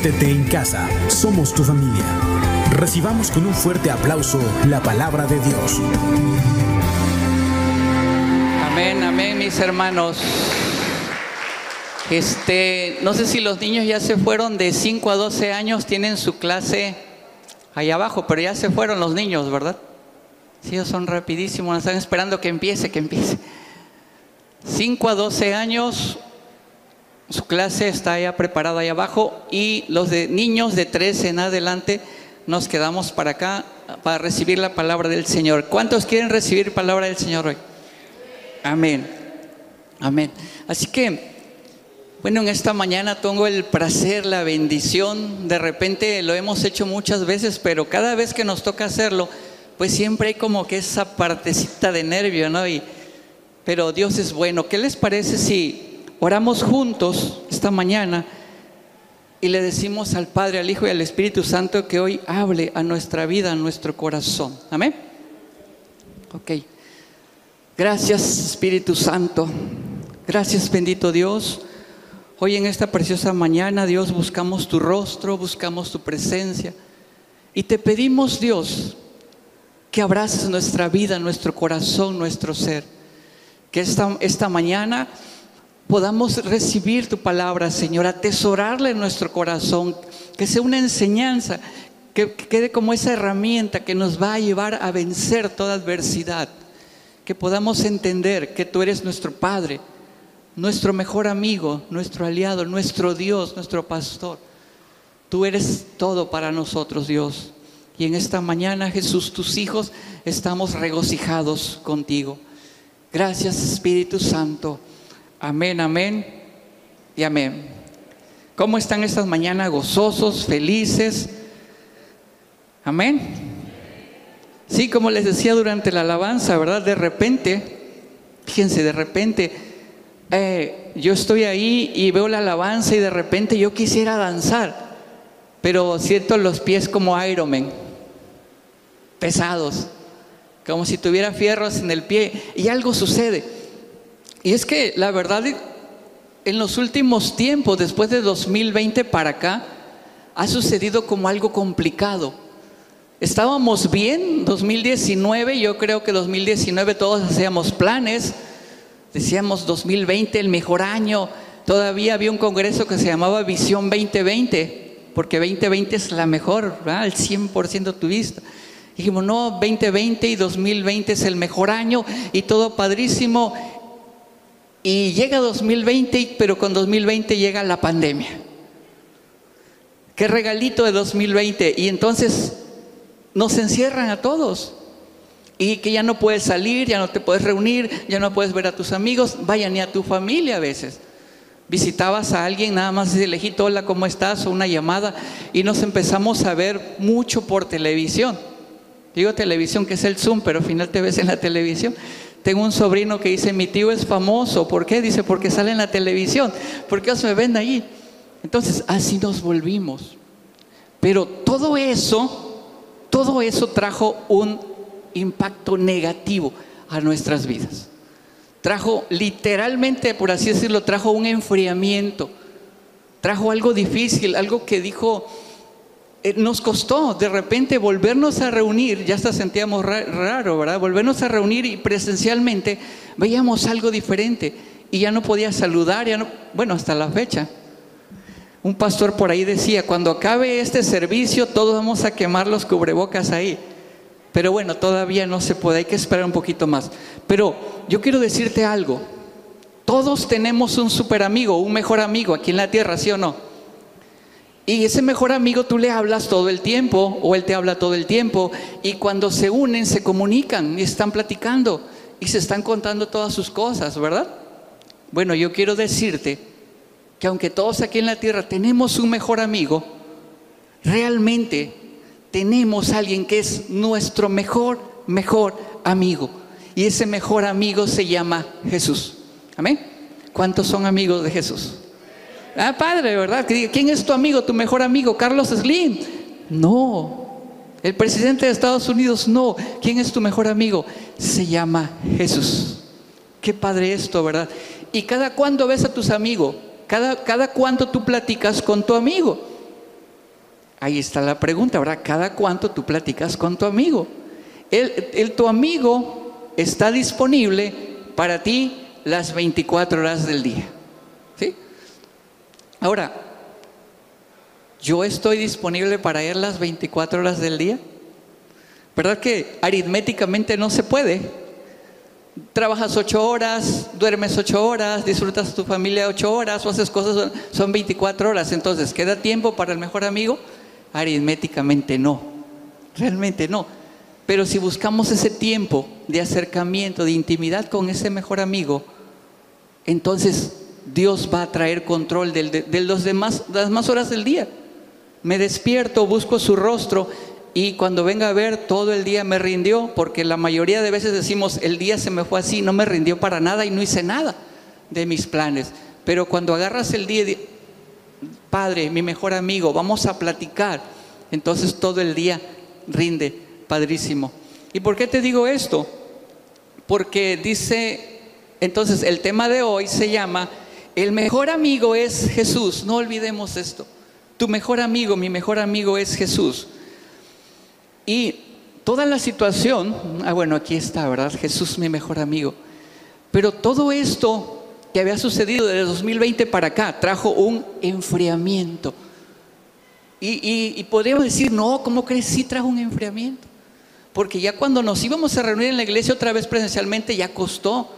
Siéntete en casa, somos tu familia. Recibamos con un fuerte aplauso la palabra de Dios. Amén, amén, mis hermanos. Este, no sé si los niños ya se fueron de 5 a 12 años, tienen su clase ahí abajo, pero ya se fueron los niños, ¿verdad? Sí, ellos son rapidísimos, están esperando que empiece, que empiece. 5 a 12 años, su clase está ya preparada ahí abajo y los de niños de 13 en adelante nos quedamos para acá para recibir la palabra del Señor. ¿Cuántos quieren recibir palabra del Señor hoy? Amén. Amén. Así que, bueno, en esta mañana tengo el placer, la bendición. De repente lo hemos hecho muchas veces, pero cada vez que nos toca hacerlo, pues siempre hay como que esa partecita de nervio, ¿no? Y, pero Dios es bueno. ¿Qué les parece si oramos juntos esta mañana y le decimos al Padre, al Hijo y al Espíritu Santo que hoy hable a nuestra vida, a nuestro corazón. Amén. Ok. Gracias Espíritu Santo. Gracias bendito Dios. Hoy en esta preciosa mañana, Dios, buscamos tu rostro, buscamos tu presencia. Y te pedimos, Dios, que abraces nuestra vida, nuestro corazón, nuestro ser. Que esta, esta mañana podamos recibir tu palabra, Señor, atesorarla en nuestro corazón, que sea una enseñanza, que, quede como esa herramienta que nos va a llevar a vencer toda adversidad, que podamos entender que tú eres nuestro Padre, nuestro mejor amigo, nuestro aliado, nuestro Dios, nuestro pastor. Tú eres todo para nosotros, Dios. Y en esta mañana, Jesús, tus hijos, estamos regocijados contigo. Gracias, Espíritu Santo. Amén, amén y amén. ¿Cómo están estas mañanas gozosos, felices? Amén. Sí, como les decía durante la alabanza, ¿verdad? De repente, fíjense, de repente, eh, yo estoy ahí y veo la alabanza y de repente yo quisiera danzar, pero siento los pies como Iron Man, pesados, como si tuviera fierros en el pie y algo sucede. Y es que la verdad, en los últimos tiempos, después de 2020 para acá, ha sucedido como algo complicado. Estábamos bien 2019, yo creo que 2019 todos hacíamos planes, decíamos 2020 el mejor año, todavía había un congreso que se llamaba Visión 2020, porque 2020 es la mejor, al 100% tu vista. Dijimos, no, 2020 y 2020 es el mejor año y todo padrísimo. Y llega 2020, pero con 2020 llega la pandemia. Qué regalito de 2020. Y entonces nos encierran a todos. Y que ya no puedes salir, ya no te puedes reunir, ya no puedes ver a tus amigos, vaya ni a tu familia a veces. Visitabas a alguien, nada más de lejito, hola, ¿cómo estás? O una llamada, y nos empezamos a ver mucho por televisión. Digo televisión, que es el Zoom, pero al final te ves en la televisión. Tengo un sobrino que dice, mi tío es famoso. ¿Por qué? Dice, porque sale en la televisión. ¿Por qué me ven ahí? Entonces, así nos volvimos. Pero todo eso, todo eso trajo un impacto negativo a nuestras vidas. Trajo literalmente, por así decirlo, trajo un enfriamiento. Trajo algo difícil, algo que dijo, nos costó de repente volvernos a reunir, ya hasta sentíamos raro, ¿verdad? Volvernos a reunir y presencialmente veíamos algo diferente y ya no podía saludar, ya no, bueno, hasta la fecha. Un pastor por ahí decía, cuando acabe este servicio todos vamos a quemar los cubrebocas ahí. Pero bueno, todavía no se puede, hay que esperar un poquito más. Pero yo quiero decirte algo, todos tenemos un super amigo, un mejor amigo aquí en la tierra, ¿sí o no? Y ese mejor amigo tú le hablas todo el tiempo o él te habla todo el tiempo y cuando se unen se comunican y están platicando y se están contando todas sus cosas, ¿verdad? Bueno, yo quiero decirte que aunque todos aquí en la tierra tenemos un mejor amigo, realmente tenemos alguien que es nuestro mejor, mejor amigo. Y ese mejor amigo se llama Jesús. Amén. ¿Cuántos son amigos de Jesús? Ah, padre, ¿verdad? ¿Quién es tu amigo, tu mejor amigo? Carlos Slim. No. El presidente de Estados Unidos, no. ¿Quién es tu mejor amigo? Se llama Jesús. Qué padre esto, ¿verdad? Y cada cuando ves a tus amigos, Cada, cada cuánto tú platicas con tu amigo. Ahí está la pregunta, ¿verdad? Cada cuánto tú platicas con tu amigo. El, tu amigo está disponible para ti las 24 horas del día. Ahora, ¿yo estoy disponible para él las 24 horas del día? ¿Verdad que aritméticamente no se puede? Trabajas ocho horas, duermes ocho horas, disfrutas tu familia ocho horas o haces cosas, son 24 horas. Entonces, ¿queda tiempo para el mejor amigo? Aritméticamente no, realmente no. Pero si buscamos ese tiempo de acercamiento, de intimidad con ese mejor amigo, entonces Dios va a traer control de, los demás, de las más horas del día. Me despierto, busco su rostro y cuando venga a ver todo el día me rindió, porque la mayoría de veces decimos, el día se me fue así, no me rindió para nada y no hice nada de mis planes. Pero cuando agarras el día, Padre, mi mejor amigo, vamos a platicar, entonces todo el día rinde padrísimo. ¿Y por qué te digo esto? Porque dice, entonces el tema de hoy se llama, el mejor amigo es Jesús, no olvidemos esto. Tu mejor amigo, mi mejor amigo es Jesús. Y toda la situación, ah bueno, aquí está, ¿verdad? Jesús mi mejor amigo. Pero todo esto que había sucedido desde 2020 para acá trajo un enfriamiento. Y, y podríamos decir, no, ¿cómo crees? Sí trajo un enfriamiento porque ya cuando nos íbamos a reunir en la iglesia otra vez presencialmente ya costó.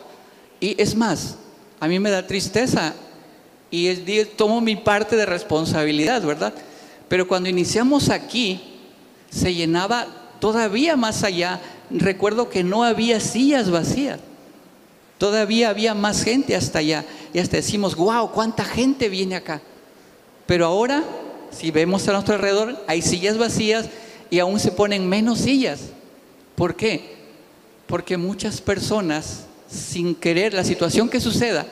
Y es más, a mí me da tristeza y tomo mi parte de responsabilidad, ¿verdad? Pero cuando iniciamos aquí, se llenaba todavía más allá. Recuerdo que no había sillas vacías. Todavía había más gente hasta allá. Y hasta decimos, wow, cuánta gente viene acá. Pero ahora, si vemos a nuestro alrededor, hay sillas vacías y aún se ponen menos sillas. ¿Por qué? Porque muchas personas, sin querer, la situación que suceda,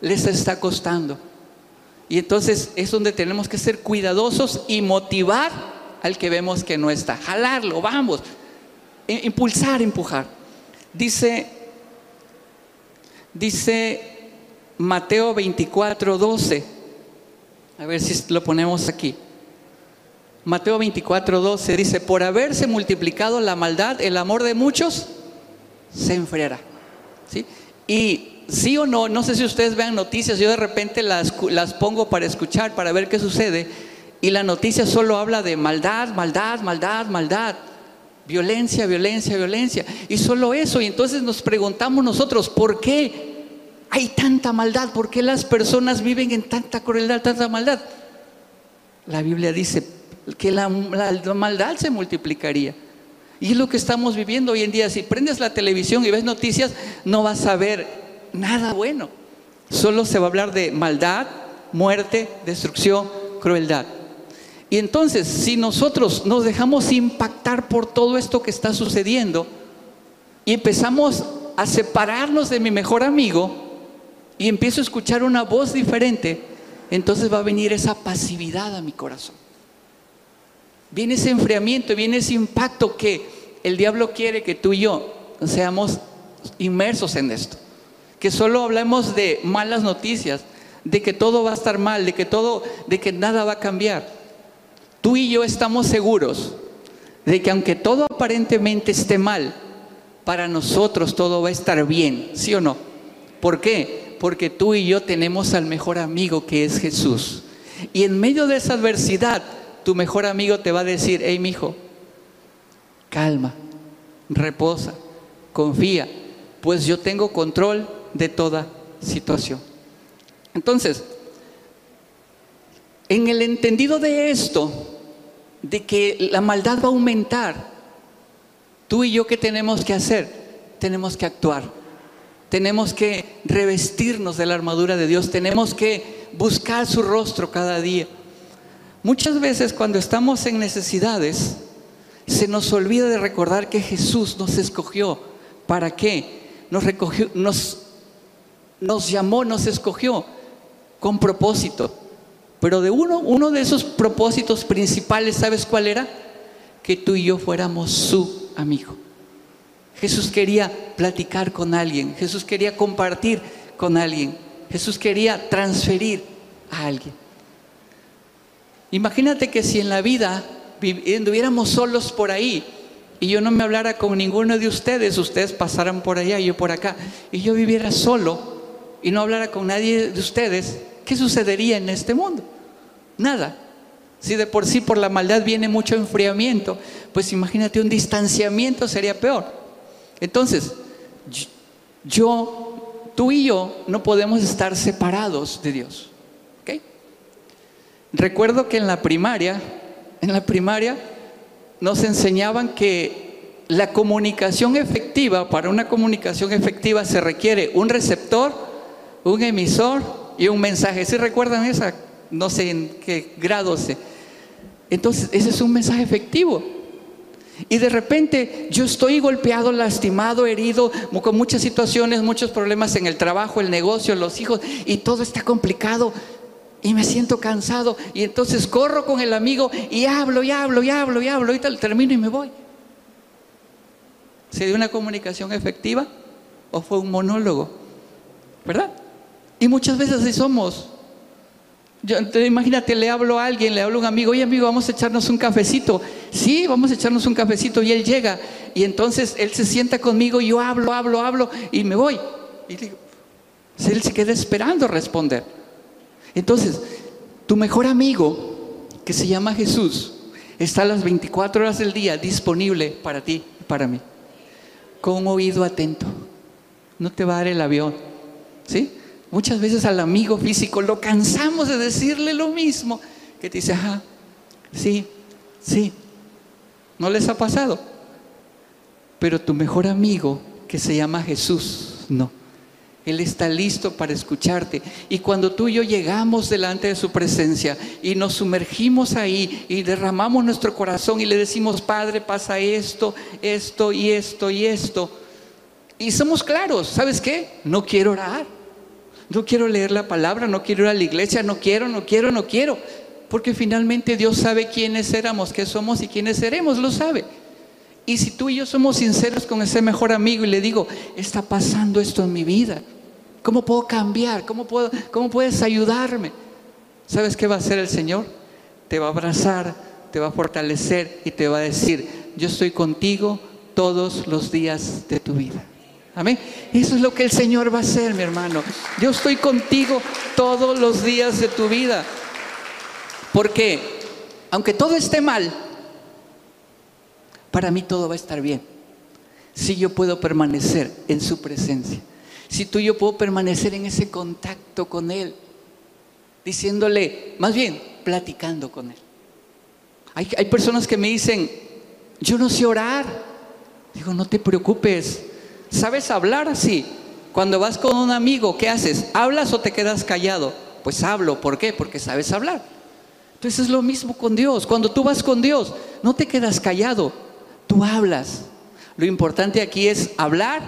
les está costando. Y entonces es donde tenemos que ser cuidadosos y motivar al que vemos que no está. Jalarlo, vamos. Impulsar, empujar. Dice, dice Mateo 24, 12. A ver si lo ponemos aquí. Mateo 24, 12 dice, por haberse multiplicado la maldad, el amor de muchos se enfriará. Y sí o no, no sé si ustedes vean noticias, yo de repente las, las pongo para escuchar, para ver qué sucede, y la noticia solo habla de maldad, maldad, maldad, maldad, violencia, violencia, violencia, y solo eso, y entonces nos preguntamos nosotros, ¿por qué hay tanta maldad? ¿Por qué las personas viven en tanta crueldad, tanta maldad? La Biblia dice, que la, maldad se multiplicaría. Y es lo que estamos viviendo hoy en día. Si prendes la televisión y ves noticias, no vas a ver nada bueno. Solo se va a hablar de maldad, muerte, destrucción, crueldad. Y entonces, si nosotros nos dejamos impactar por todo esto que está sucediendo y empezamos a separarnos de mi mejor amigo y empiezo a escuchar una voz diferente, entonces va a venir esa pasividad a mi corazón. Viene ese enfriamiento, viene ese impacto que el diablo quiere que tú y yo seamos inmersos en esto. Que solo hablemos de malas noticias, de que todo va a estar mal, de que todo, de que nada va a cambiar. Tú y yo estamos seguros de que aunque todo aparentemente esté mal, para nosotros todo va a estar bien, ¿sí o no? ¿Por qué? Porque tú y yo tenemos al mejor amigo que es Jesús. Y en medio de esa adversidad, tu mejor amigo te va a decir, hey, mi hijo, calma, reposa, confía, pues yo tengo control de toda situación. Entonces, en el entendido de esto, de que la maldad va a aumentar, tú y yo, ¿qué tenemos que hacer? Tenemos que actuar. Tenemos que revestirnos de la armadura de Dios. Tenemos que buscar su rostro cada día. Muchas veces cuando estamos en necesidades, se nos olvida de recordar que Jesús nos escogió. ¿Para qué? Nos recogió, nos, nos llamó, nos escogió con propósito. Pero de uno, uno de esos propósitos principales, ¿sabes cuál era? Que tú y yo fuéramos su amigo. Jesús quería platicar con alguien, Jesús quería compartir con alguien, Jesús quería transferir a alguien. Imagínate que si en la vida anduviéramos solos por ahí y yo no me hablara con ninguno de ustedes, ustedes pasaran por allá y yo por acá, y yo viviera solo y no hablara con nadie de ustedes, ¿qué sucedería en este mundo? Nada. Si de por sí por la maldad viene mucho enfriamiento, pues imagínate un distanciamiento sería peor. Entonces, yo, tú y yo no podemos estar separados de Dios. Recuerdo que en la primaria, en la primaria nos enseñaban que la comunicación efectiva, para una comunicación efectiva se requiere un receptor, un emisor y un mensaje. ¿Sí recuerdan esa? No sé en qué grado se. Entonces, ese es un mensaje efectivo. Y de repente yo estoy golpeado, lastimado, herido, con muchas situaciones, muchos problemas en el trabajo, el negocio, los hijos, y todo está complicado. Y me siento cansado. Y entonces corro con el amigo y hablo, y hablo, y hablo, y hablo, y tal, termino y me voy. ¿Se dio una comunicación efectiva o fue un monólogo? ¿Verdad? Y muchas veces así somos. Yo, imagínate, le hablo a alguien, le hablo a un amigo, oye amigo, vamos a echarnos un cafecito. Sí, vamos a echarnos un cafecito y él llega y entonces él se sienta conmigo y yo hablo, hablo, hablo y me voy. Y digo, él se queda esperando responder. Entonces, tu mejor amigo, que se llama Jesús, está a las 24 horas del día disponible para ti y para mí. Con un oído atento. No te va a dar el avión. ¿Sí? Muchas veces al amigo físico lo cansamos de decirle lo mismo, que te dice, ajá, sí, sí, ¿no les ha pasado? Pero tu mejor amigo, que se llama Jesús, no. Él está listo para escucharte. Y cuando tú y yo llegamos delante de su presencia y nos sumergimos ahí y derramamos nuestro corazón y le decimos, Padre, pasa esto, esto y esto y esto. Y somos claros, ¿sabes qué? No quiero orar. No quiero leer la palabra, no quiero ir a la iglesia, no quiero, no quiero, no quiero. Porque finalmente Dios sabe quiénes éramos, qué somos y quiénes seremos, lo sabe. Y si tú y yo somos sinceros con ese mejor amigo y le digo, está pasando esto en mi vida, ¿cómo puedo cambiar? ¿Cómo, puedo, cómo puedes ayudarme? ¿Sabes qué va a hacer el Señor? Te va a abrazar, te va a fortalecer y te va a decir, yo estoy contigo todos los días de tu vida. Amén. Eso es lo que el Señor va a hacer, mi hermano. Yo estoy contigo todos los días de tu vida. Porque, aunque todo esté mal, para mí todo va a estar bien. Si yo puedo permanecer en su presencia. Si tú y yo puedo permanecer en ese contacto con Él. Diciéndole, más bien, platicando con Él. Hay, hay personas que me dicen, yo no sé orar. Digo, no te preocupes ¿Sabes hablar así? Cuando vas con un amigo, ¿qué haces? ¿Hablas o te quedas callado? Pues hablo, ¿por qué? Porque sabes hablar. Entonces es lo mismo con Dios. Cuando tú vas con Dios, no te quedas callado, tú hablas. Lo importante aquí es hablar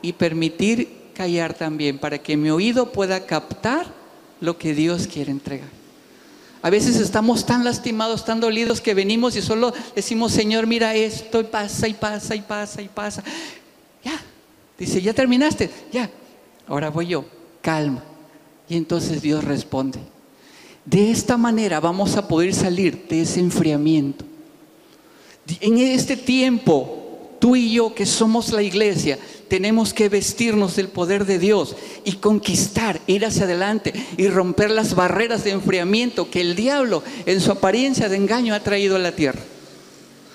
y permitir callar también para que mi oído pueda captar lo que Dios quiere entregar. A veces estamos tan lastimados, tan dolidos que venimos y solo decimos, Señor, mira esto y pasa y pasa y pasa y pasa. Ya, Dice, ¿ya terminaste? Ya. Ahora voy yo. Calma. Y entonces Dios responde. De esta manera vamos a poder salir de ese enfriamiento. En este tiempo, tú y yo que somos la iglesia, tenemos que vestirnos del poder de Dios y conquistar, ir hacia adelante y romper las barreras de enfriamiento que el diablo en su apariencia de engaño ha traído a la tierra.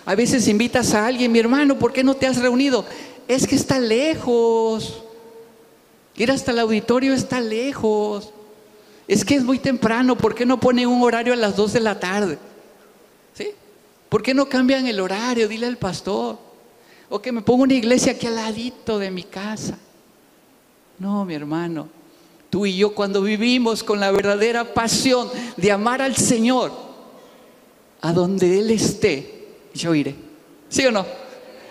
A veces invitas a alguien, mi hermano, ¿por qué no te has reunido? es que está lejos. Ir hasta el auditorio está lejos. Es que es muy temprano, ¿por qué no ponen un horario a las 2 de la tarde? ¿Sí? ¿Por qué no cambian el horario? Dile al pastor. O que me ponga una iglesia aquí al ladito de mi casa. No, mi hermano. Tú y yo cuando vivimos con la verdadera pasión de amar al Señor, a donde Él esté, yo iré. ¿Sí o no?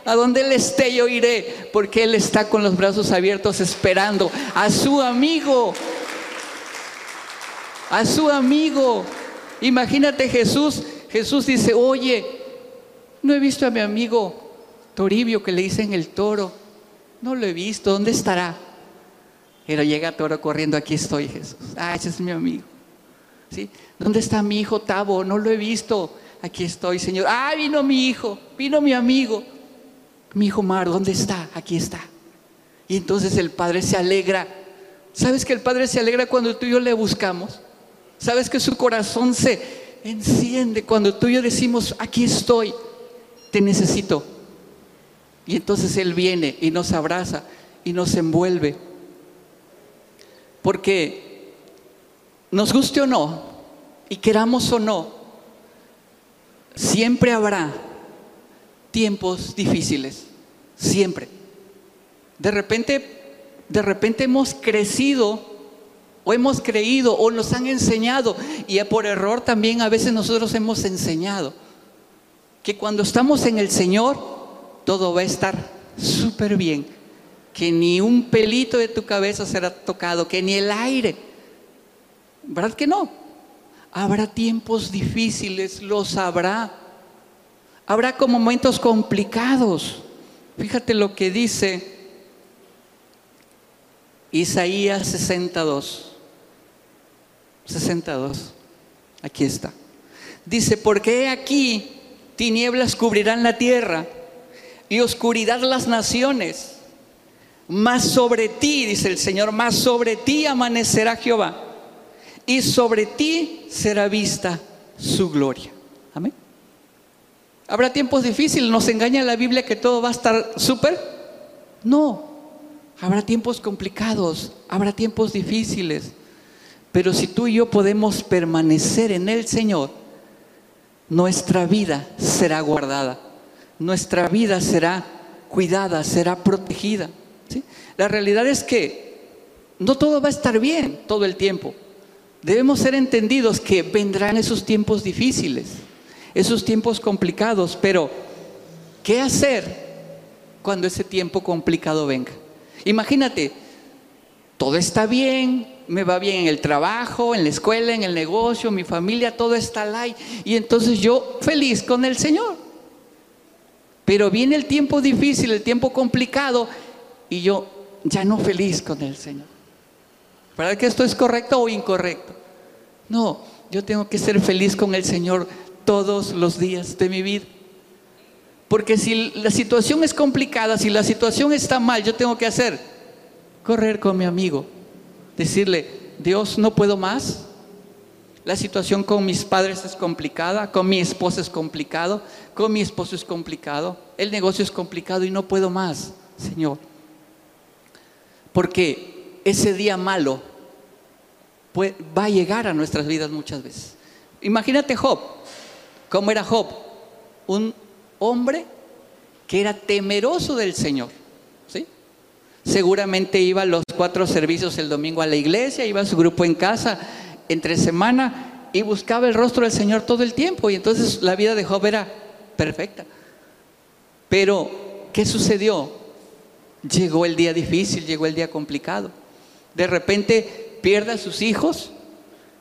A donde Él esté yo iré, porque Él está con los brazos abiertos esperando a su amigo. A su amigo. Imagínate Jesús. Jesús dice, oye, no he visto a mi amigo Toribio que le dicen el toro. No lo he visto. ¿Dónde estará? Pero llega Toro corriendo, aquí estoy Jesús. Ah, ese es mi amigo. ¿sí? ¿Dónde está mi hijo Tavo? No lo he visto. Aquí estoy, Señor. Ah, vino mi hijo, vino mi amigo. Mi hijo Mar, ¿dónde está? Aquí está. Y entonces el Padre se alegra. ¿Sabes que el Padre se alegra cuando tú y yo le buscamos? ¿Sabes que su corazón se enciende cuando tú y yo decimos, aquí estoy, te necesito? Y entonces Él viene y nos abraza y nos envuelve. Porque nos guste o no, y queramos o no, siempre habrá tiempos difíciles, siempre. De repente, de repente hemos crecido o hemos creído o nos han enseñado y por error también a veces nosotros hemos enseñado que cuando estamos en el Señor todo va a estar súper bien, que ni un pelito de tu cabeza será tocado, que ni el aire. ¿Verdad que no? Habrá tiempos difíciles, los habrá. Habrá como momentos complicados. Fíjate lo que dice Isaías 62. 62. Aquí está. Dice, porque aquí tinieblas cubrirán la tierra y oscuridad las naciones. Más sobre ti, dice el Señor, más sobre ti amanecerá Jehová y sobre ti será vista su gloria. Amén. ¿Habrá tiempos difíciles? ¿Nos engaña la Biblia que todo va a estar súper? No. Habrá tiempos complicados, habrá tiempos difíciles. Pero si tú y yo podemos permanecer en el Señor, nuestra vida será guardada, nuestra vida será cuidada, será protegida. La realidad es que no todo va a estar bien todo el tiempo. Debemos ser entendidos que vendrán esos tiempos difíciles, esos tiempos complicados, pero ¿qué hacer cuando ese tiempo complicado venga? Imagínate, todo está bien, me va bien en el trabajo, en la escuela, en el negocio, mi familia, todo está light. Y entonces yo feliz con el Señor. Pero viene el tiempo difícil, el tiempo complicado, y yo ya no feliz con el Señor. ¿Verdad que esto es correcto o incorrecto? No, yo tengo que ser feliz con el Señor todos los días de mi vida. Porque si la situación es complicada, si la situación está mal, yo tengo que hacer correr con mi amigo, decirle, Dios, no puedo más. La situación con mis padres es complicada, con mi esposa es complicado, con mi esposo es complicado, el negocio es complicado y no puedo más, Señor. Porque ese día malo va a llegar a nuestras vidas muchas veces. Imagínate Job, ¿cómo era Job? Un hombre que era temeroso del Señor. ¿sí? Seguramente iba a los cuatro servicios el domingo a la iglesia, iba a su grupo en casa entre semana y buscaba el rostro del Señor todo el tiempo. Y entonces la vida de Job era perfecta. Pero, ¿qué sucedió? Llegó el día difícil, llegó el día complicado. De repente pierde a sus hijos,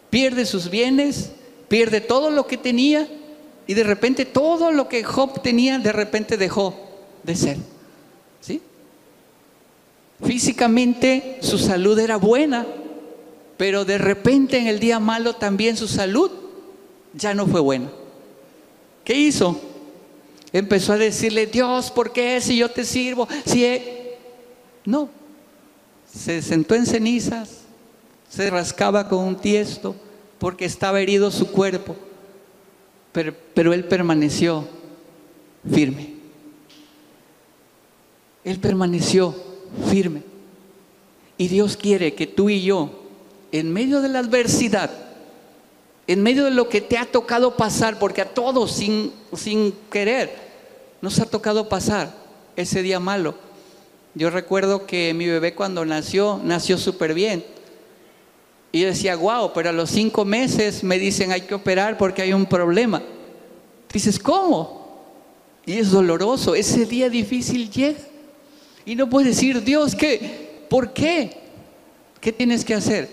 pierde sus bienes, pierde todo lo que tenía y de repente todo lo que Job tenía de repente dejó de ser. ¿Sí? Físicamente su salud era buena, pero de repente en el día malo también su salud ya no fue buena. ¿Qué hizo? Empezó a decirle, Dios, ¿por qué si yo te sirvo? Si No, se sentó en cenizas, se rascaba con un tiesto porque estaba herido su cuerpo, pero, pero él permaneció firme. Él permaneció firme. Y Dios quiere que tú y yo, en medio de la adversidad, en medio de lo que te ha tocado pasar, porque a todos sin, sin querer nos ha tocado pasar ese día malo. Yo recuerdo que mi bebé cuando nació, nació súper bien y yo decía, wow, pero a los cinco meses me dicen hay que operar porque hay un problema. Dices, ¿cómo? Y es doloroso, ese día difícil llega. Y no puedes decir, Dios, ¿qué? ¿Por qué? ¿Qué tienes que hacer?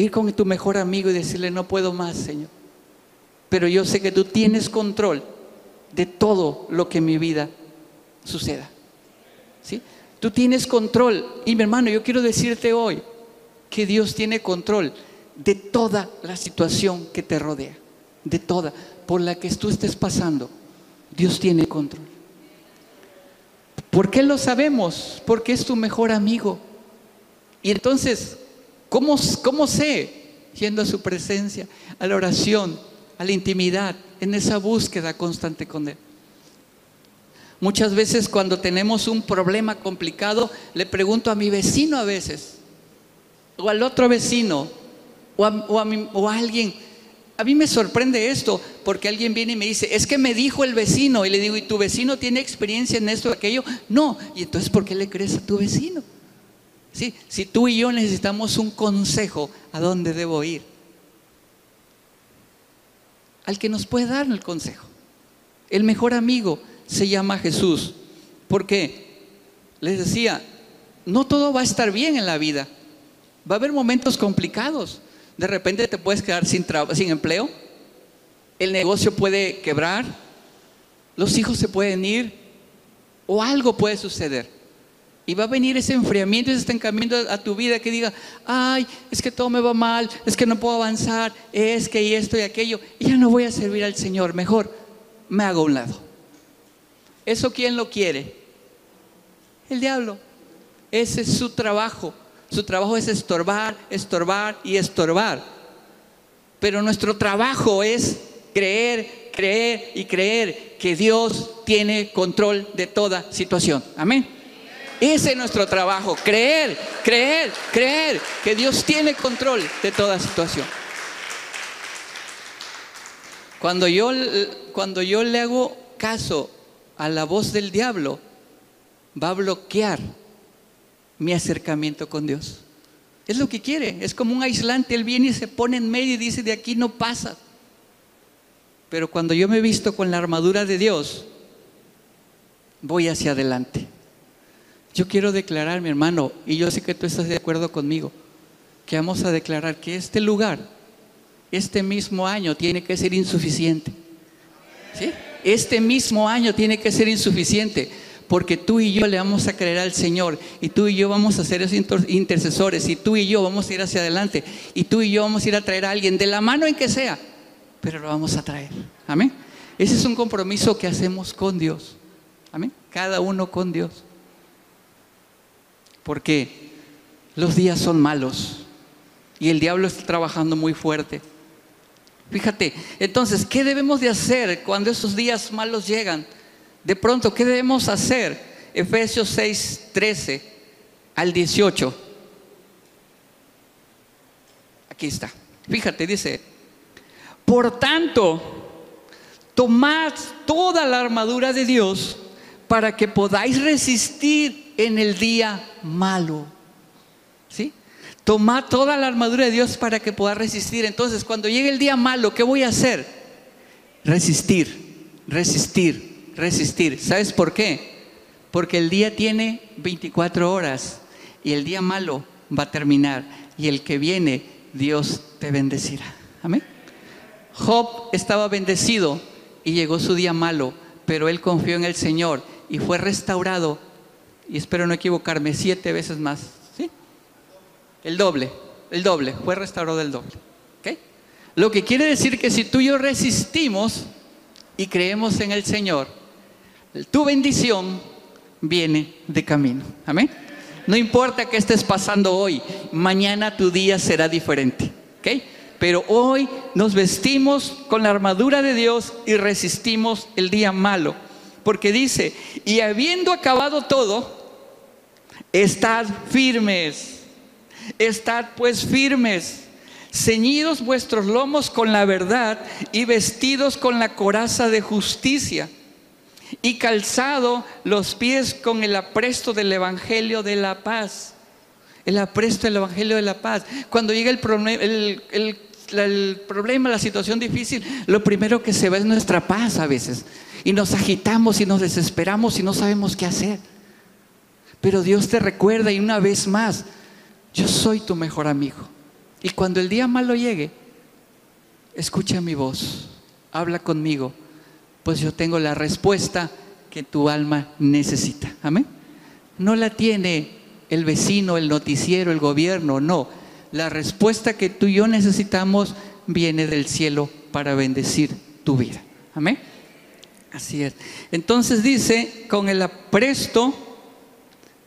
Ir con tu mejor amigo y decirle, no puedo más, Señor. Pero yo sé que tú tienes control de todo lo que en mi vida suceda. ¿Sí? Tú tienes control. Y mi hermano, yo quiero decirte hoy, que Dios tiene control de toda la situación que te rodea, de toda, por la que tú estés pasando. Dios tiene control. ¿Por qué lo sabemos? Porque es tu mejor amigo. Y entonces, ¿cómo, cómo sé? Yendo a su presencia, a la oración, a la intimidad, en esa búsqueda constante con Él. Muchas veces cuando tenemos un problema complicado, le pregunto a mi vecino a veces, o al otro vecino, o a, alguien. A mí me sorprende esto, porque alguien viene y me dice, es que me dijo el vecino, y le digo, ¿y tu vecino tiene experiencia en esto o aquello? No, y entonces, ¿por qué le crees a tu vecino? Si tú y yo necesitamos un consejo, ¿a dónde debo ir? Al que nos puede dar el consejo. El mejor amigo se llama Jesús. Porque les decía, no todo va a estar bien en la vida. Va a haber momentos complicados. De repente te puedes quedar sin, sin empleo. El negocio puede quebrar. Los hijos se pueden ir. O algo puede suceder. Y va a venir ese enfriamiento, ese estancamiento a tu vida que diga, ay, es que todo me va mal, es que no puedo avanzar, es que y esto y aquello, y ya no voy a servir al Señor, mejor me hago a un lado. ¿Eso quién lo quiere? El diablo. Ese es su trabajo. Su trabajo es estorbar, estorbar y estorbar. Pero nuestro trabajo es creer, creer y creer que Dios tiene control de toda situación. Amén. Ese es nuestro trabajo, creer, creer, creer que Dios tiene control de toda situación. Cuando yo, cuando yo le hago caso a la voz del diablo, va a bloquear mi acercamiento con Dios. Es lo que quiere, es como un aislante, él viene y se pone en medio y dice, de aquí no pasa. Pero cuando yo me visto con la armadura de Dios, voy hacia adelante. Yo quiero declarar, mi hermano, y yo sé que tú estás de acuerdo conmigo, que vamos a declarar que este lugar, este mismo año, tiene que ser insuficiente. Este mismo año tiene que ser insuficiente, porque tú y yo le vamos a creer al Señor, y tú y yo vamos a ser esos intercesores, y tú y yo vamos a ir hacia adelante, y tú y yo vamos a ir a traer a alguien, de la mano en que sea, pero lo vamos a traer. Amén. Ese es un compromiso que hacemos con Dios. Amén. Cada uno con Dios porque los días son malos y el diablo está trabajando muy fuerte. Fíjate, entonces, ¿qué debemos de hacer cuando esos días malos llegan? De pronto, ¿qué debemos hacer? Efesios 6, 13 al 18. Aquí está. Fíjate, dice, por tanto, tomad toda la armadura de Dios para que podáis resistir en el día malo. ¿Sí? Toma toda la armadura de Dios para que pueda resistir. Entonces, cuando llegue el día malo, ¿qué voy a hacer? Resistir, resistir, resistir. ¿Sabes por qué? Porque el día tiene 24 horas y el día malo va a terminar y el que viene, Dios te bendecirá. Amén. Job estaba bendecido y llegó su día malo, pero él confió en el Señor y fue restaurado y espero no equivocarme, siete veces más. ¿Sí? El doble, el doble, fue restaurado el doble. Lo que quiere decir que si tú y yo resistimos y creemos en el Señor, tu bendición viene de camino. Amén. No importa qué estés pasando hoy, mañana tu día será diferente. Pero hoy nos vestimos con la armadura de Dios y resistimos el día malo. Porque dice, y habiendo acabado todo, Estad firmes, estad pues firmes, ceñidos vuestros lomos con la verdad y vestidos con la coraza de justicia y calzado los pies con el apresto del Evangelio de la paz. El apresto del Evangelio de la paz. Cuando llega el, el, el problema, la situación difícil, lo primero que se ve es nuestra paz a veces. Y nos agitamos y nos desesperamos y no sabemos qué hacer. Pero Dios te recuerda y una vez más, yo soy tu mejor amigo. Y cuando el día malo llegue, escucha mi voz, habla conmigo, pues yo tengo la respuesta que tu alma necesita. Amén. No la tiene el vecino, el noticiero, el gobierno, no. la respuesta que tú y yo necesitamos viene del cielo para bendecir tu vida. Amén. Así es. Entonces dice, con el apresto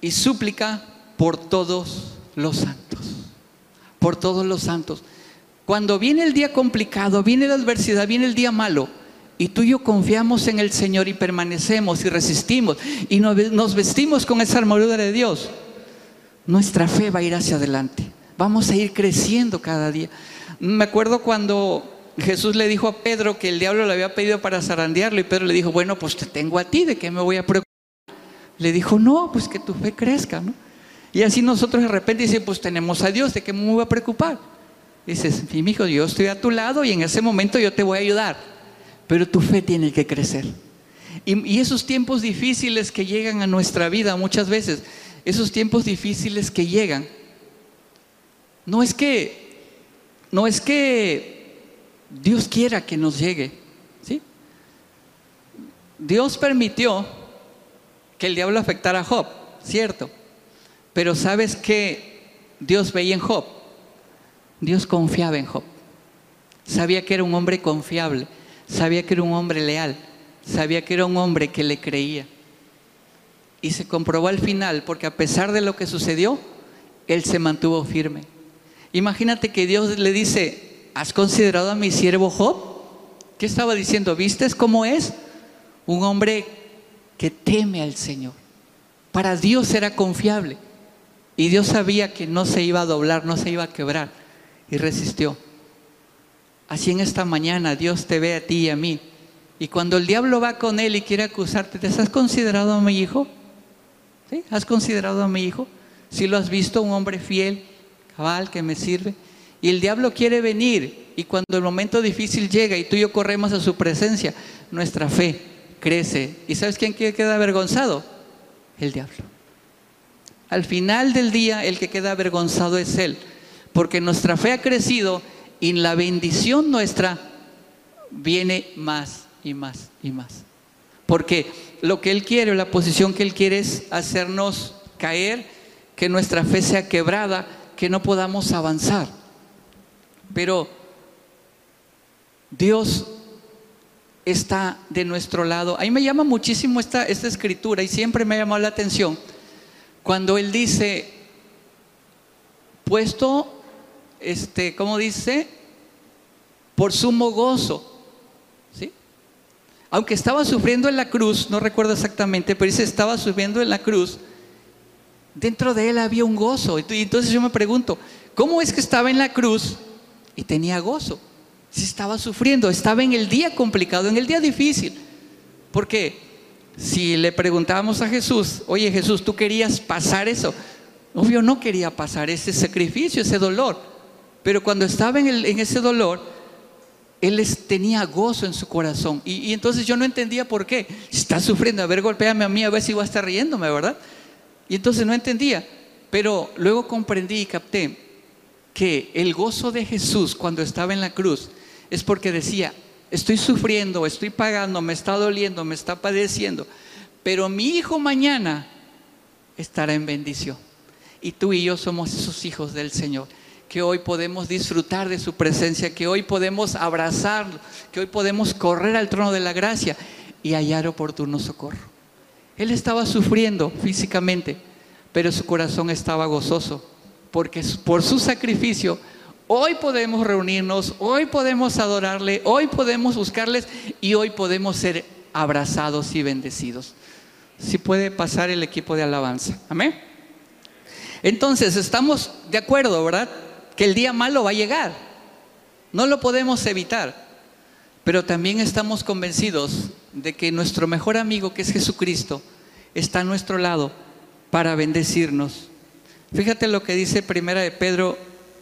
y súplica por todos los santos, por todos los santos. Cuando viene el día complicado, viene la adversidad, viene el día malo, y tú y yo confiamos en el Señor y permanecemos y resistimos y nos vestimos con esa armadura de Dios, nuestra fe va a ir hacia adelante. Vamos a ir creciendo cada día. Me acuerdo cuando Jesús le dijo a Pedro que el diablo le había pedido para zarandearlo y Pedro le dijo, bueno, pues te tengo a ti, ¿de qué me voy a preocupar? Le dijo, no, pues que tu fe crezca, ¿no? Y así nosotros de repente dicen, pues tenemos a Dios, ¿de qué me voy a preocupar? Dices, mi hijo, yo estoy a tu lado y en ese momento yo te voy a ayudar, pero tu fe tiene que crecer. Y, y esos tiempos difíciles que llegan a nuestra vida muchas veces, esos tiempos difíciles que llegan, no es que, no es que Dios quiera que nos llegue. ¿sí? Dios permitió que el diablo afectara a Job, cierto. Pero ¿sabes qué Dios veía en Job? Dios confiaba en Job. Sabía que era un hombre confiable, sabía que era un hombre leal, sabía que era un hombre que le creía. Y se comprobó al final, porque a pesar de lo que sucedió, él se mantuvo firme. Imagínate que Dios le dice, ¿has considerado a mi siervo Job? ¿Qué estaba diciendo? ¿Vistes cómo es? Un hombre que teme al Señor. Para Dios era confiable. Y Dios sabía que no se iba a doblar, no se iba a quebrar. Y resistió. Así en esta mañana Dios te ve a ti y a mí. Y cuando el diablo va con él y quiere acusarte, ¿te has considerado a mi hijo? ¿Sí? ¿Has considerado a mi hijo? Si lo has visto, un hombre fiel, cabal, que me sirve. Y el diablo quiere venir y cuando el momento difícil llega y tú y yo corremos a su presencia, nuestra fe crece. ¿Y sabes quién queda avergonzado? El diablo. Al final del día el que queda avergonzado es él, porque nuestra fe ha crecido y la bendición nuestra viene más y más y más. Porque lo que él quiere, la posición que él quiere es hacernos caer, que nuestra fe sea quebrada, que no podamos avanzar. Pero Dios está de nuestro lado. A mí me llama muchísimo esta, esta escritura y siempre me ha llamado la atención cuando Él dice, puesto, este, ¿cómo dice? Por sumo gozo. ¿sí? Aunque estaba sufriendo en la cruz, no recuerdo exactamente, pero dice, estaba sufriendo en la cruz, dentro de Él había un gozo. Y entonces yo me pregunto, ¿cómo es que estaba en la cruz y tenía gozo. Si estaba sufriendo, estaba en el día complicado, en el día difícil. Porque si le preguntábamos a Jesús, oye Jesús, ¿tú querías pasar eso? Obvio no quería pasar ese sacrificio, ese dolor. Pero cuando estaba en, ese dolor, él tenía gozo en su corazón. Y, entonces yo no entendía por qué. Está sufriendo, a ver, golpéame a mí, a ver si va a estar riéndome, ¿verdad? Y entonces no entendía. Pero luego comprendí y capté que el gozo de Jesús cuando estaba en la cruz es porque decía, estoy sufriendo, estoy pagando, me está doliendo, me está padeciendo, pero mi hijo mañana estará en bendición. Y tú y yo somos esos hijos del Señor, que hoy podemos disfrutar de su presencia, que hoy podemos abrazarlo, que hoy podemos correr al trono de la gracia y hallar oportuno socorro. Él estaba sufriendo físicamente, pero su corazón estaba gozoso porque por su sacrificio hoy podemos reunirnos, hoy podemos adorarle, hoy podemos buscarles y hoy podemos ser abrazados y bendecidos. Si puede pasar el equipo de alabanza. Amén. Entonces, estamos de acuerdo, ¿verdad? Que el día malo va a llegar. No lo podemos evitar. Pero también estamos convencidos de que nuestro mejor amigo, que es Jesucristo, está a nuestro lado para bendecirnos Fíjate lo que dice Primera de Pedro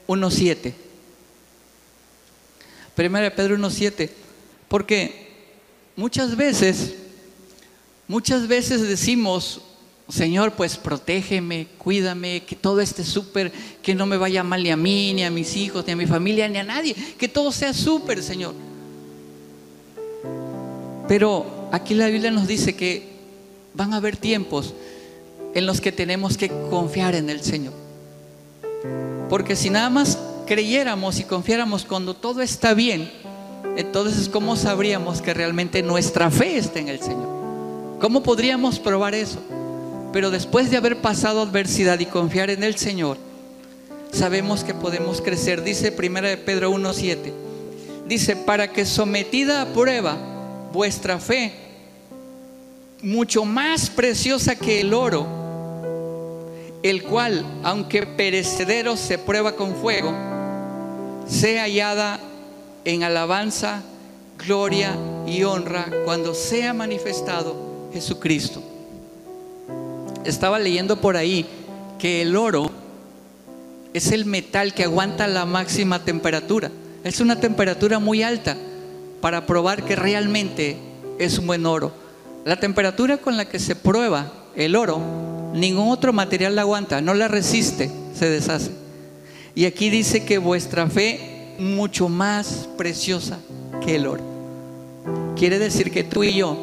1.7. Primera de Pedro 1.7. Porque muchas veces, muchas veces decimos, Señor, pues protégeme, cuídame, que todo esté súper, que no me vaya mal ni a mí, ni a mis hijos, ni a mi familia, ni a nadie, que todo sea súper, Señor. Pero aquí la Biblia nos dice que van a haber tiempos en los que tenemos que confiar en el Señor. Porque si nada más creyéramos y confiáramos cuando todo está bien, entonces ¿cómo sabríamos que realmente nuestra fe está en el Señor? ¿Cómo podríamos probar eso? Pero después de haber pasado adversidad y confiar en el Señor, sabemos que podemos crecer. Dice 1 de Pedro 1.7. Dice, para que sometida a prueba vuestra fe, mucho más preciosa que el oro, el cual, aunque perecedero se prueba con fuego, sea hallada en alabanza, gloria y honra cuando sea manifestado Jesucristo estaba leyendo por ahí que el oro es el metal que aguanta la máxima temperatura. Es una temperatura muy alta para probar que realmente es un buen oro. La temperatura con la que se prueba el oro, ningún otro material la aguanta, no la resiste, se deshace. Y aquí dice que vuestra fe mucho más preciosa que el oro. Quiere decir que tú y yo,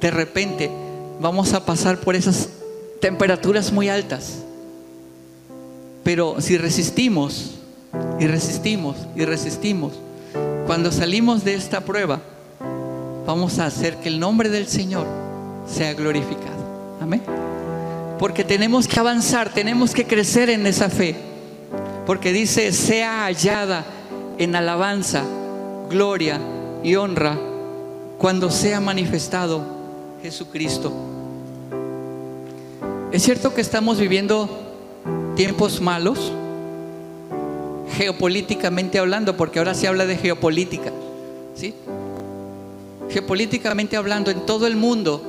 de repente, vamos a pasar por esas temperaturas muy altas. Pero si resistimos y resistimos y resistimos, cuando salimos de esta prueba, vamos a hacer que el nombre del Señor sea glorificado. Amén. Porque tenemos que avanzar, tenemos que crecer en esa fe. Porque dice, sea hallada en alabanza, gloria y honra cuando sea manifestado Jesucristo. Es cierto que estamos viviendo tiempos malos, geopolíticamente hablando, porque ahora se habla de geopolítica, ¿sí? Geopolíticamente hablando, en todo el mundo,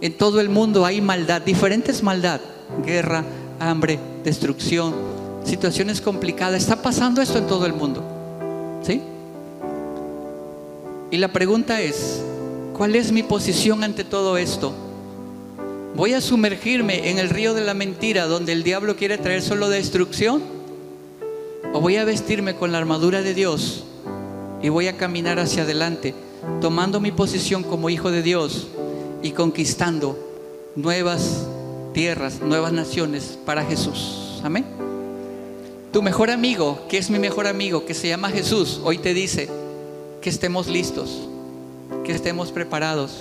en todo el mundo hay maldad, diferentes maldad, guerra, hambre, destrucción, situaciones complicadas. Está pasando esto en todo el mundo, ¿sí? Y la pregunta es, ¿cuál es mi posición ante todo esto? ¿Voy a sumergirme en el río de la mentira donde el diablo quiere traer solo destrucción? ¿O voy a vestirme con la armadura de Dios y voy a caminar hacia adelante, tomando mi posición como hijo de Dios y conquistando nuevas tierras, nuevas naciones para Jesús? Amén. Tu mejor amigo, que es mi mejor amigo, que se llama Jesús, hoy te dice que estemos listos, que estemos preparados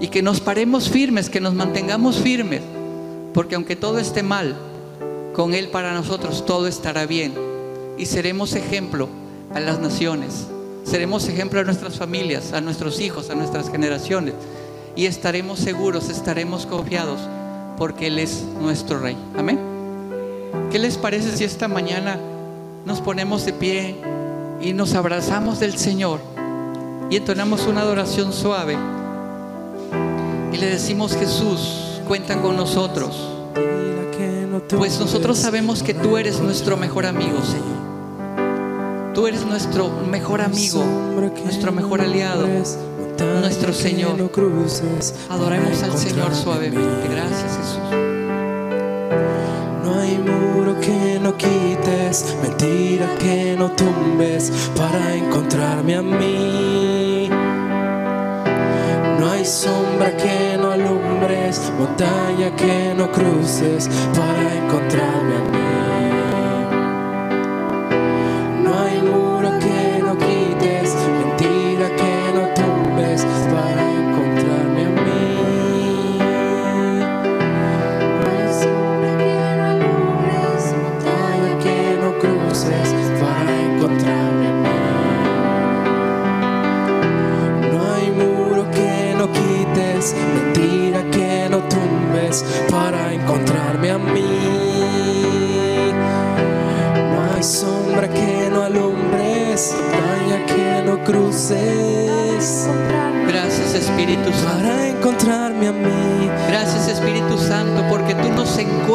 y que nos paremos firmes, que nos mantengamos firmes, porque aunque todo esté mal, con Él para nosotros todo estará bien y seremos ejemplo a las naciones, seremos ejemplo a nuestras familias, a nuestros hijos, a nuestras generaciones y estaremos seguros, estaremos confiados porque Él es nuestro Rey. Amén. ¿Qué les parece si esta mañana nos ponemos de pie y nos abrazamos del Señor y entonamos una adoración suave? y le decimos, Jesús, cuenta con nosotros. Pues nosotros sabemos que tú eres nuestro mejor amigo, Señor. Tú eres nuestro mejor amigo, nuestro mejor aliado, nuestro Señor. Adoremos al Señor suavemente. Gracias, Jesús. No hay muro que no quites, mentira que no tumbes para encontrarme a mí hay sombra que no alumbres, montaña que no cruces para encontrarme a mí.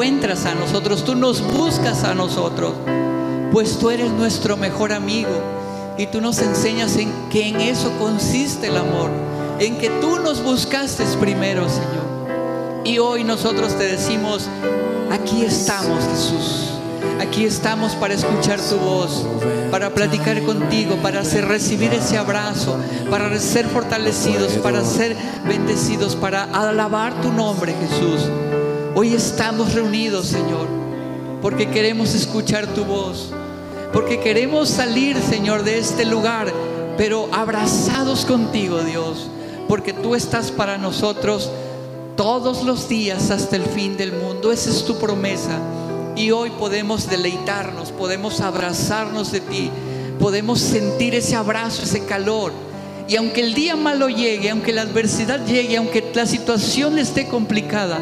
Encuentras a nosotros, tú nos buscas a nosotros pues tú eres nuestro mejor amigo y tú nos enseñas en que en eso consiste el amor, en que tú nos buscaste primero, Señor. Y hoy nosotros te decimos, aquí estamos, Jesús. Aquí estamos para escuchar tu voz, para platicar contigo, para hacer recibir ese abrazo, para ser fortalecidos, para ser bendecidos, para alabar tu nombre, Jesús. Hoy estamos reunidos, Señor, porque queremos escuchar tu voz, porque queremos salir, Señor, de este lugar, pero abrazados contigo, Dios, porque tú estás para nosotros todos los días hasta el fin del mundo. Esa es tu promesa. Y hoy podemos deleitarnos, podemos abrazarnos de ti, podemos sentir ese abrazo, ese calor. Y aunque el día malo llegue, aunque la adversidad llegue, aunque la situación esté complicada,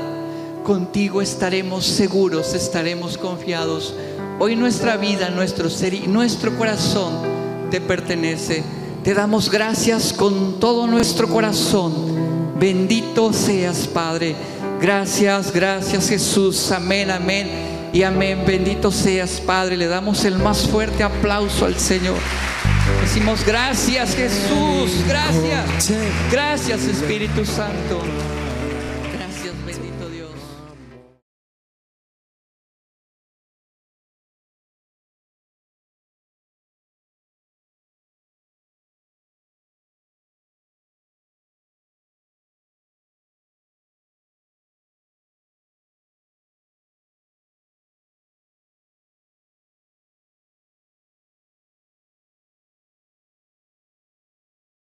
contigo estaremos seguros, estaremos confiados. Hoy nuestra vida, nuestro ser y nuestro corazón te pertenece. Te damos gracias con todo nuestro corazón. Bendito seas, Padre. Gracias, gracias Jesús. Amén, amén y amén. Bendito seas, Padre. Le damos el más fuerte aplauso al Señor. Decimos gracias Jesús, gracias. Gracias Espíritu Santo.